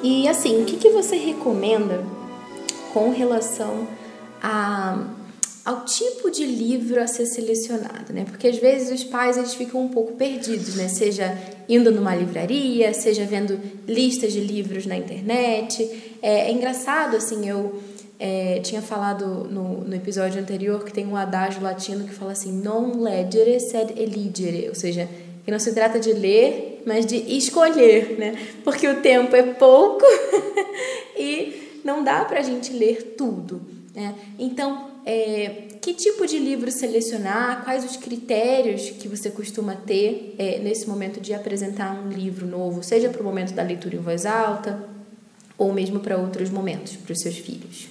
E assim, o que, que você recomenda com relação a, ao tipo de livro a ser selecionado, né? Porque às vezes os pais eles ficam um pouco perdidos, né? Seja indo numa livraria, seja vendo listas de livros na internet. É, é engraçado, assim, eu é, tinha falado no, no episódio anterior que tem um adágio latino que fala assim: non leggere sed eligere, ou seja, que não se trata de ler, mas de escolher, né? Porque o tempo é pouco <laughs> e não dá para a gente ler tudo, né? Então, é, que tipo de livro selecionar? Quais os critérios que você costuma ter é, nesse momento de apresentar um livro novo, seja para o momento da leitura em voz alta ou mesmo para outros momentos para os seus filhos?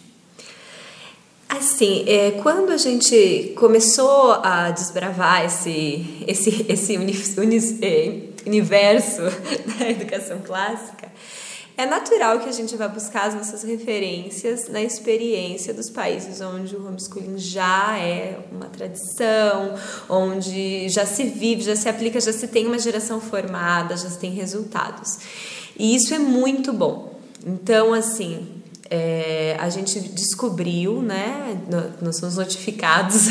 Assim, é, quando a gente começou a desbravar esse, esse, esse uni, uni, é, universo <laughs> da educação clássica, é natural que a gente vá buscar as nossas referências na experiência dos países onde o homeschooling já é uma tradição, onde já se vive, já se aplica, já se tem uma geração formada, já se tem resultados. E isso é muito bom. Então, assim, é, a gente descobriu, né, nós somos notificados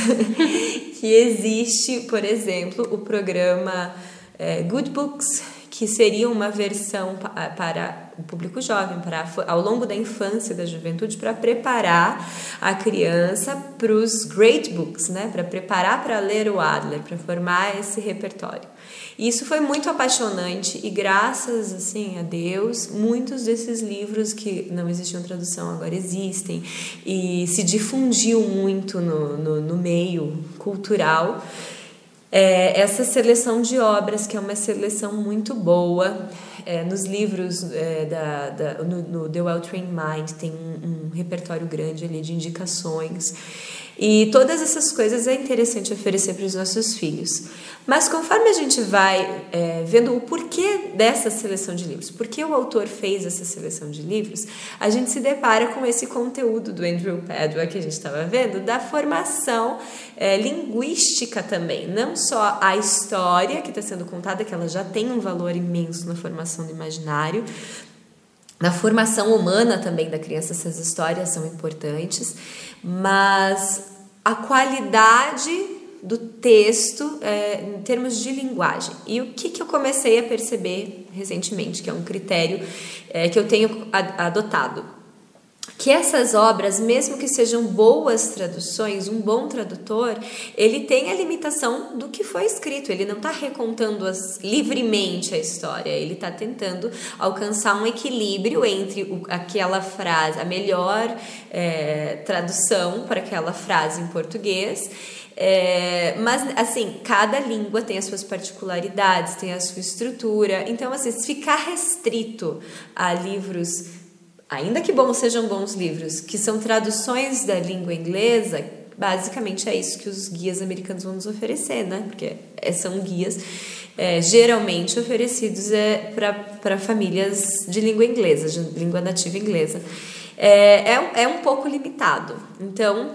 <laughs> que existe, por exemplo, o programa é, Good Books, que seria uma versão para o público jovem, para ao longo da infância da juventude, para preparar a criança para os great books, né, para preparar para ler o Adler, para formar esse repertório. E isso foi muito apaixonante e graças assim a Deus, muitos desses livros que não existiam tradução agora existem e se difundiu muito no, no, no meio cultural. É, essa seleção de obras, que é uma seleção muito boa, é, nos livros é, da, da no, no, The Well Trained Mind tem um, um repertório grande ali de indicações. E todas essas coisas é interessante oferecer para os nossos filhos. Mas conforme a gente vai é, vendo o porquê dessa seleção de livros, por que o autor fez essa seleção de livros, a gente se depara com esse conteúdo do Andrew Padua que a gente estava vendo, da formação é, linguística também. Não só a história que está sendo contada, que ela já tem um valor imenso na formação do imaginário, na formação humana também da criança, essas histórias são importantes, mas a qualidade do texto é, em termos de linguagem. E o que, que eu comecei a perceber recentemente, que é um critério é, que eu tenho adotado que essas obras, mesmo que sejam boas traduções, um bom tradutor, ele tem a limitação do que foi escrito. Ele não está recontando as, livremente a história. Ele está tentando alcançar um equilíbrio entre o, aquela frase, a melhor é, tradução para aquela frase em português. É, mas, assim, cada língua tem as suas particularidades, tem a sua estrutura. Então, assim, se ficar restrito a livros ainda que bons sejam bons livros, que são traduções da língua inglesa, basicamente é isso que os guias americanos vão nos oferecer, né? Porque é, são guias é, geralmente oferecidos é, para famílias de língua inglesa, de língua nativa inglesa. É, é, é um pouco limitado. Então,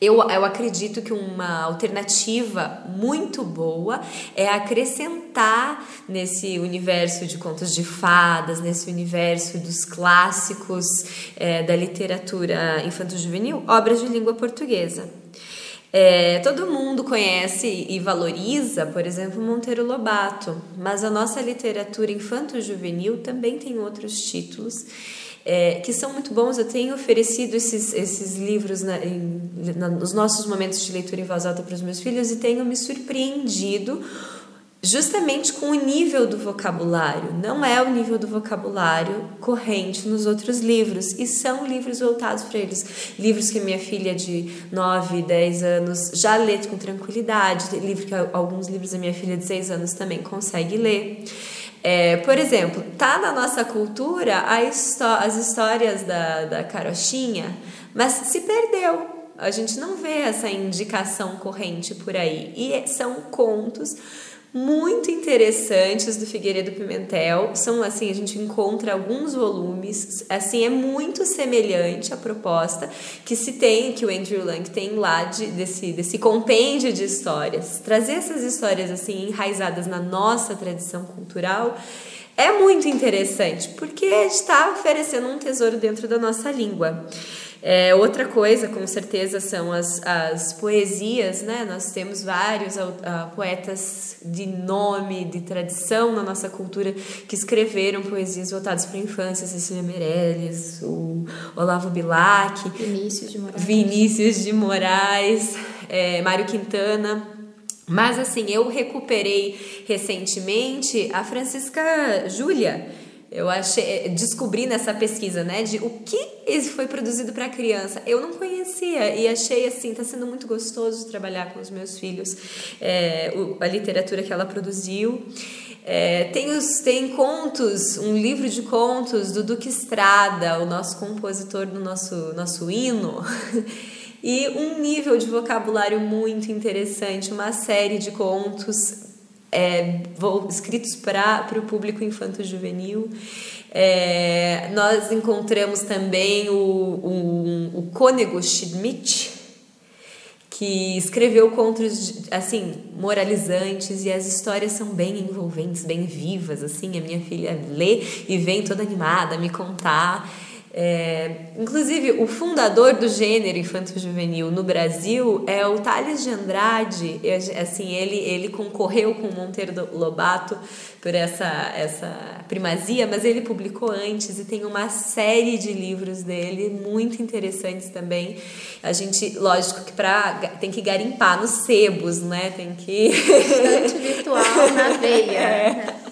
eu, eu acredito que uma alternativa muito boa é acrescentar nesse universo de contos de fadas, nesse universo dos clássicos é, da literatura infanto-juvenil, obras de língua portuguesa. É, todo mundo conhece e valoriza, por exemplo, Monteiro Lobato, mas a nossa literatura infanto-juvenil também tem outros títulos é, que são muito bons. Eu tenho oferecido esses, esses livros na, em, na, nos nossos momentos de leitura em voz alta para os meus filhos e tenho me surpreendido justamente com o nível do vocabulário. Não é o nível do vocabulário corrente nos outros livros, e são livros voltados para eles. Livros que minha filha de 9, 10 anos já lê com tranquilidade, livro que alguns livros da minha filha de 6 anos também consegue ler. É, por exemplo, tá na nossa cultura as histórias da, da carochinha, mas se perdeu. A gente não vê essa indicação corrente por aí. E são contos muito interessantes do Figueiredo Pimentel. São assim, a gente encontra alguns volumes, assim é muito semelhante à proposta que se tem, que o Andrew Lang tem lá de, desse desse compêndio de histórias. Trazer essas histórias assim enraizadas na nossa tradição cultural é muito interessante, porque está oferecendo um tesouro dentro da nossa língua. É, outra coisa, com certeza, são as, as poesias, né? Nós temos vários uh, poetas de nome, de tradição na nossa cultura que escreveram poesias voltadas para a infância, Cecília Meirelles, o Olavo Bilac, Vinícius de Moraes, Vinícius de Moraes é, Mário Quintana. Mas assim, eu recuperei recentemente a Francisca Júlia, eu achei, descobri nessa pesquisa, né, de o que foi produzido para criança. Eu não conhecia e achei assim, está sendo muito gostoso trabalhar com os meus filhos é, a literatura que ela produziu. É, tem, os, tem contos, um livro de contos do Duque Estrada, o nosso compositor do nosso, nosso hino. <laughs> e um nível de vocabulário muito interessante, uma série de contos é, escritos para o público infanto-juvenil. É, nós encontramos também o, o, o Cônego Schmidt, que escreveu contos assim moralizantes e as histórias são bem envolventes, bem vivas assim. A minha filha lê e vem toda animada me contar. É, inclusive, o fundador do gênero infanto-juvenil no Brasil é o Thales de Andrade. Assim, ele, ele concorreu com o Monteiro Lobato por essa, essa primazia, mas ele publicou antes e tem uma série de livros dele muito interessantes também. A gente, lógico que pra, tem que garimpar nos sebos, né? Tem que. Estante virtual na veia. <laughs> É.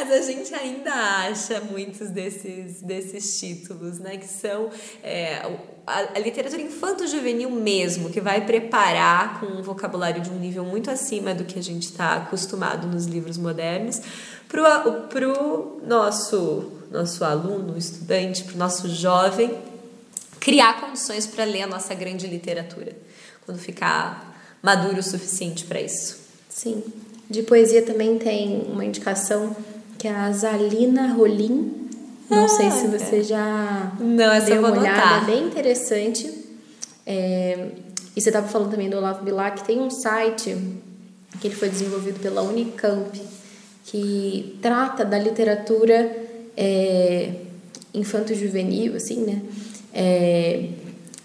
Mas a gente ainda acha muitos desses, desses títulos, né? Que são é, a, a literatura infanto-juvenil mesmo, que vai preparar com um vocabulário de um nível muito acima do que a gente está acostumado nos livros modernos, para o nosso, nosso aluno, estudante, para o nosso jovem, criar condições para ler a nossa grande literatura, quando ficar maduro o suficiente para isso. Sim. De poesia também tem uma indicação que é a Zalina Rolim. Não ah, sei se você é. já Não, essa deu uma olhada, é bem interessante. É, e você estava falando também do Olavo Bilac, tem um site que ele foi desenvolvido pela Unicamp, que trata da literatura é, infanto-juvenil, assim, né? É,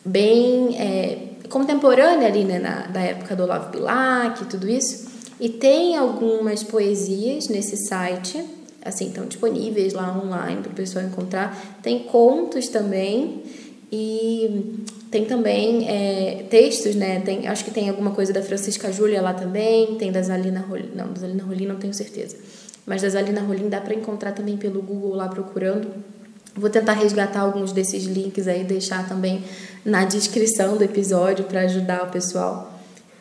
bem é, contemporânea ali, né? Na, da época do Olavo Bilac e tudo isso. E tem algumas poesias nesse site, assim, estão disponíveis lá online para o pessoal encontrar. Tem contos também e tem também é, textos, né? Tem, acho que tem alguma coisa da Francisca Júlia lá também, tem da Zalina Rolim, não, da Zalina Rolim não tenho certeza. Mas da Zalina Rolim dá para encontrar também pelo Google lá procurando. Vou tentar resgatar alguns desses links aí, deixar também na descrição do episódio para ajudar o pessoal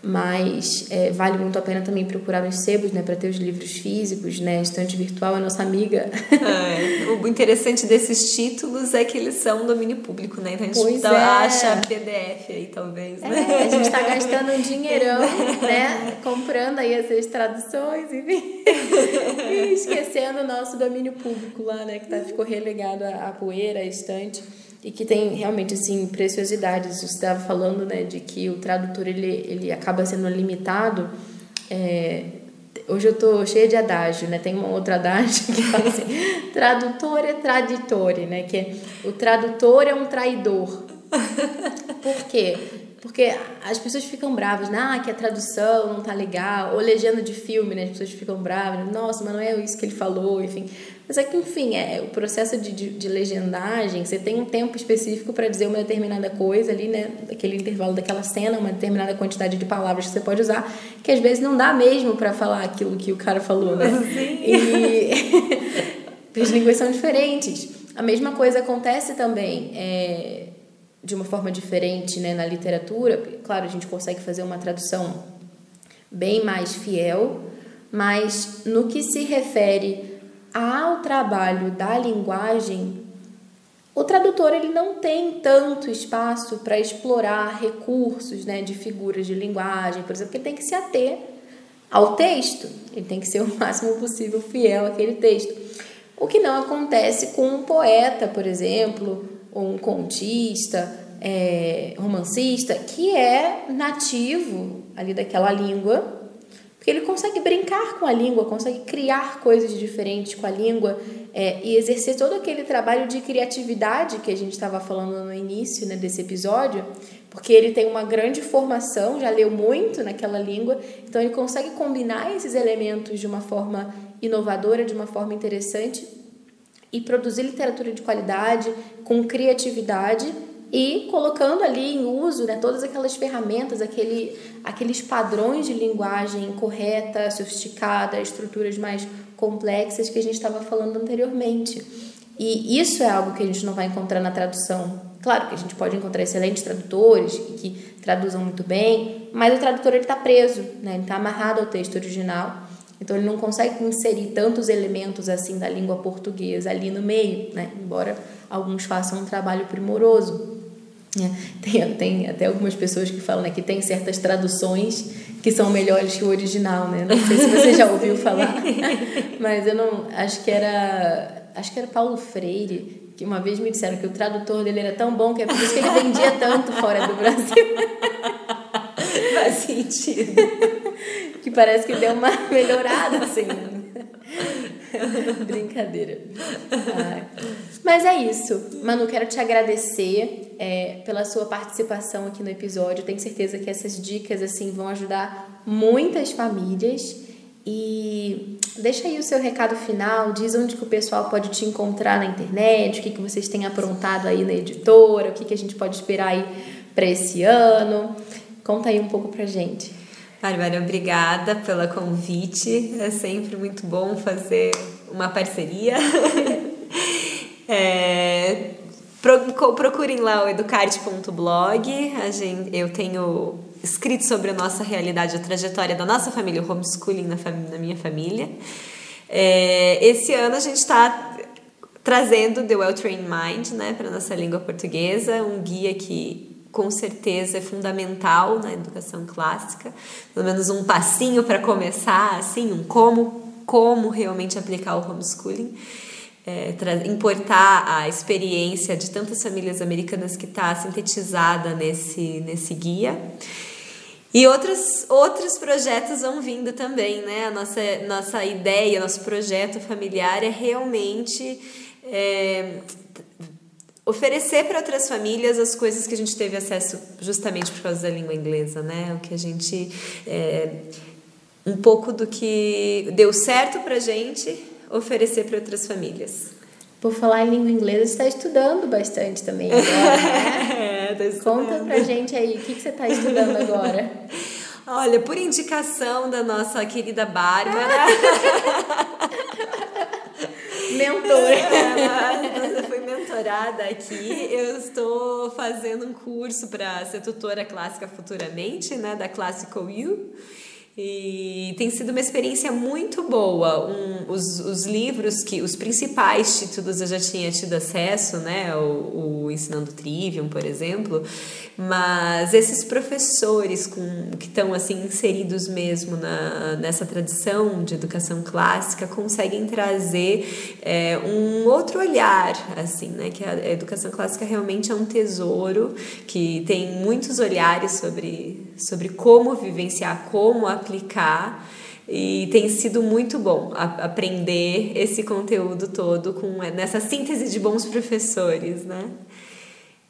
mas é, vale muito a pena também procurar nos sebos, né, para ter os livros físicos, né, estante virtual é nossa amiga. É, o interessante desses títulos é que eles são domínio público, né, então a gente pois é. acha PDF aí, talvez, né? É, a gente está gastando um dinheirão, <laughs> né, comprando aí essas traduções, enfim, e esquecendo o nosso domínio público lá, né, que tá, ficou relegado à poeira, à estante e que tem realmente assim preciosidades. Você estava falando, né, de que o tradutor ele, ele acaba sendo limitado. É, hoje eu tô cheia de adágio, né? Tem uma outra adágio que fala assim: <laughs> tradutor é traditore, né? Que é, o tradutor é um traidor. Por quê? Porque as pessoas ficam bravas, né? Ah, que a tradução não tá legal, ou legenda de filme, né? As pessoas ficam bravas, nossa, mas não é isso que ele falou, enfim. Mas é que, enfim, é o processo de, de, de legendagem, você tem um tempo específico para dizer uma determinada coisa ali, né? Daquele intervalo daquela cena, uma determinada quantidade de palavras que você pode usar, que às vezes não dá mesmo para falar aquilo que o cara falou, né? Sim. E <laughs> as línguas são diferentes. A mesma coisa acontece também. É de uma forma diferente né, na literatura. Claro, a gente consegue fazer uma tradução bem mais fiel, mas no que se refere ao trabalho da linguagem, o tradutor ele não tem tanto espaço para explorar recursos né, de figuras de linguagem, por exemplo, que ele tem que se ater ao texto, ele tem que ser o <laughs> máximo possível fiel àquele texto. O que não acontece com um poeta, por exemplo, ou um contista, é, romancista, que é nativo ali daquela língua, porque ele consegue brincar com a língua, consegue criar coisas diferentes com a língua é, e exercer todo aquele trabalho de criatividade que a gente estava falando no início né, desse episódio, porque ele tem uma grande formação, já leu muito naquela língua, então ele consegue combinar esses elementos de uma forma inovadora, de uma forma interessante e produzir literatura de qualidade, com criatividade e colocando ali em uso né, todas aquelas ferramentas, aquele, aqueles padrões de linguagem correta, sofisticada, estruturas mais complexas que a gente estava falando anteriormente. E isso é algo que a gente não vai encontrar na tradução. Claro que a gente pode encontrar excelentes tradutores que traduzam muito bem, mas o tradutor está preso, né? ele está amarrado ao texto original. Então ele não consegue inserir tantos elementos assim da língua portuguesa ali no meio, né? embora alguns façam um trabalho primoroso. Né? Tem, tem até algumas pessoas que falam né, que tem certas traduções que são melhores que o original, né? Não sei se você já <laughs> ouviu falar, mas eu não. Acho que era. Acho que era Paulo Freire, que uma vez me disseram que o tradutor dele era tão bom que é por isso que ele vendia tanto fora do Brasil. <laughs> Faz sentido. <laughs> que parece que deu uma melhorada, assim. <laughs> Brincadeira. Mas é isso. Manu, quero te agradecer é, pela sua participação aqui no episódio. Tenho certeza que essas dicas assim vão ajudar muitas famílias. E deixa aí o seu recado final, diz onde que o pessoal pode te encontrar na internet, o que, que vocês têm aprontado aí na editora, o que, que a gente pode esperar aí para esse ano. Conta aí um pouco pra gente. Bárbara, obrigada pelo convite. É sempre muito bom fazer uma parceria. <laughs> é, procurem lá o educarte.blog. Eu tenho escrito sobre a nossa realidade, a trajetória da nossa família, o homeschooling na, na minha família. É, esse ano a gente está trazendo The Well Trained Mind né, para a nossa língua portuguesa, um guia que com certeza é fundamental na educação clássica, pelo menos um passinho para começar, assim, um como, como realmente aplicar o homeschooling. É, importar a experiência de tantas famílias americanas que está sintetizada nesse, nesse guia. E outros, outros projetos vão vindo também, né? A nossa, nossa ideia, nosso projeto familiar é realmente é, oferecer para outras famílias as coisas que a gente teve acesso justamente por causa da língua inglesa, né? O que a gente é, um pouco do que deu certo para gente oferecer para outras famílias. Por falar em língua inglesa, você está estudando bastante também agora, né? <laughs> é, tô estudando. Conta pra gente aí, o que, que você está estudando agora? <laughs> Olha, por indicação da nossa querida Bárbara. <laughs> Mentora. Ela foi aqui. Eu estou fazendo um curso para ser tutora clássica futuramente, né, da Classical U. E tem sido uma experiência muito boa. Um, os, os livros que os principais títulos eu já tinha tido acesso, né? O, o Ensinando Trivium, por exemplo. Mas esses professores com, que estão assim inseridos mesmo na, nessa tradição de educação clássica conseguem trazer é, um outro olhar, assim, né? Que a educação clássica realmente é um tesouro que tem muitos olhares sobre, sobre como vivenciar, como aplicar. E tem sido muito bom aprender esse conteúdo todo com nessa síntese de bons professores, né?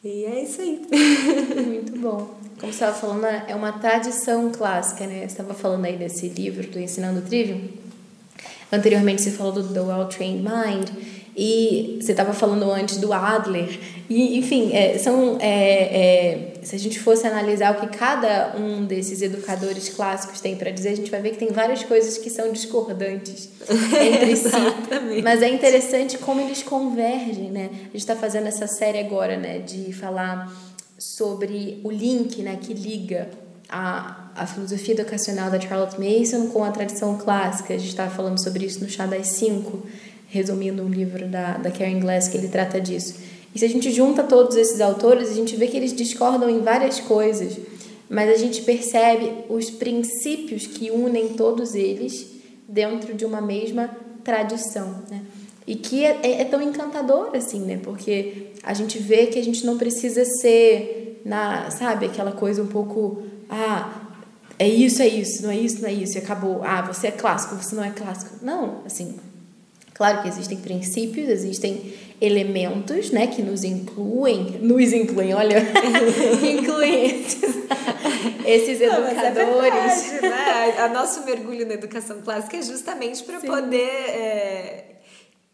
E é isso aí. <laughs> Muito bom. Como você estava falando, é uma tradição clássica, né? Você estava falando aí desse livro do Ensinando Trivium. Anteriormente você falou do The Well Trained Mind. E você estava falando antes do Adler. E, enfim, é, são, é, é, se a gente fosse analisar o que cada um desses educadores clássicos tem para dizer, a gente vai ver que tem várias coisas que são discordantes <laughs> entre si. Mas é interessante como eles convergem, né? A gente está fazendo essa série agora, né? De falar sobre o link né, que liga a, a filosofia educacional da Charlotte Mason com a tradição clássica. A gente estava falando sobre isso no Chá das Cinco resumindo um livro da, da Karen Glass que ele trata disso. E se a gente junta todos esses autores, a gente vê que eles discordam em várias coisas, mas a gente percebe os princípios que unem todos eles dentro de uma mesma tradição, né? E que é, é, é tão encantador assim, né? Porque a gente vê que a gente não precisa ser na, sabe, aquela coisa um pouco, ah, é isso, é isso, não é isso, não é isso, e acabou. Ah, você é clássico, você não é clássico. Não, assim, Claro que existem princípios, existem elementos, né, que nos incluem, nos incluem, olha, <laughs> incluem esses, esses é educadores. Não, é verdade, né? A nosso mergulho na educação clássica é justamente para poder é,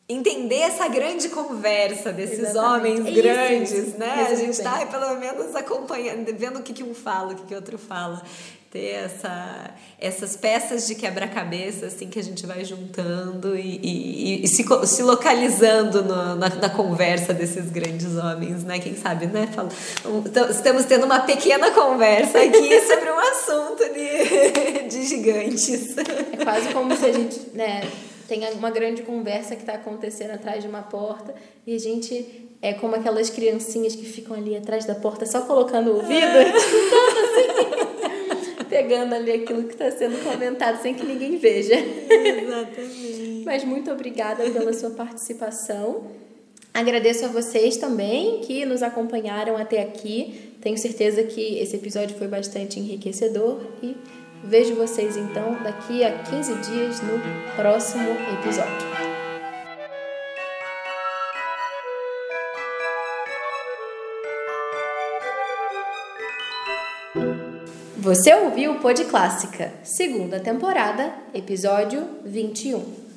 entender essa grande conversa desses Exatamente. homens grandes, isso, né? A gente está pelo menos acompanhando, vendo o que, que um fala, o que, que outro fala ter essa, essas peças de quebra-cabeça assim que a gente vai juntando e, e, e se, se localizando no, na, na, conversa desses grandes homens, né? Quem sabe, né? Então, estamos tendo uma pequena conversa aqui <laughs> sobre um assunto de, <laughs> de gigantes. É quase como se a gente, né? Tem uma grande conversa que está acontecendo atrás de uma porta e a gente é como aquelas criancinhas que ficam ali atrás da porta só colocando o ouvido, é. <laughs> assim pegando ali aquilo que está sendo comentado sem que ninguém veja. Exatamente. Mas muito obrigada pela sua participação. Agradeço a vocês também que nos acompanharam até aqui. Tenho certeza que esse episódio foi bastante enriquecedor e vejo vocês então daqui a 15 dias no próximo episódio. Você ouviu o Pod Clássica, segunda temporada, episódio 21.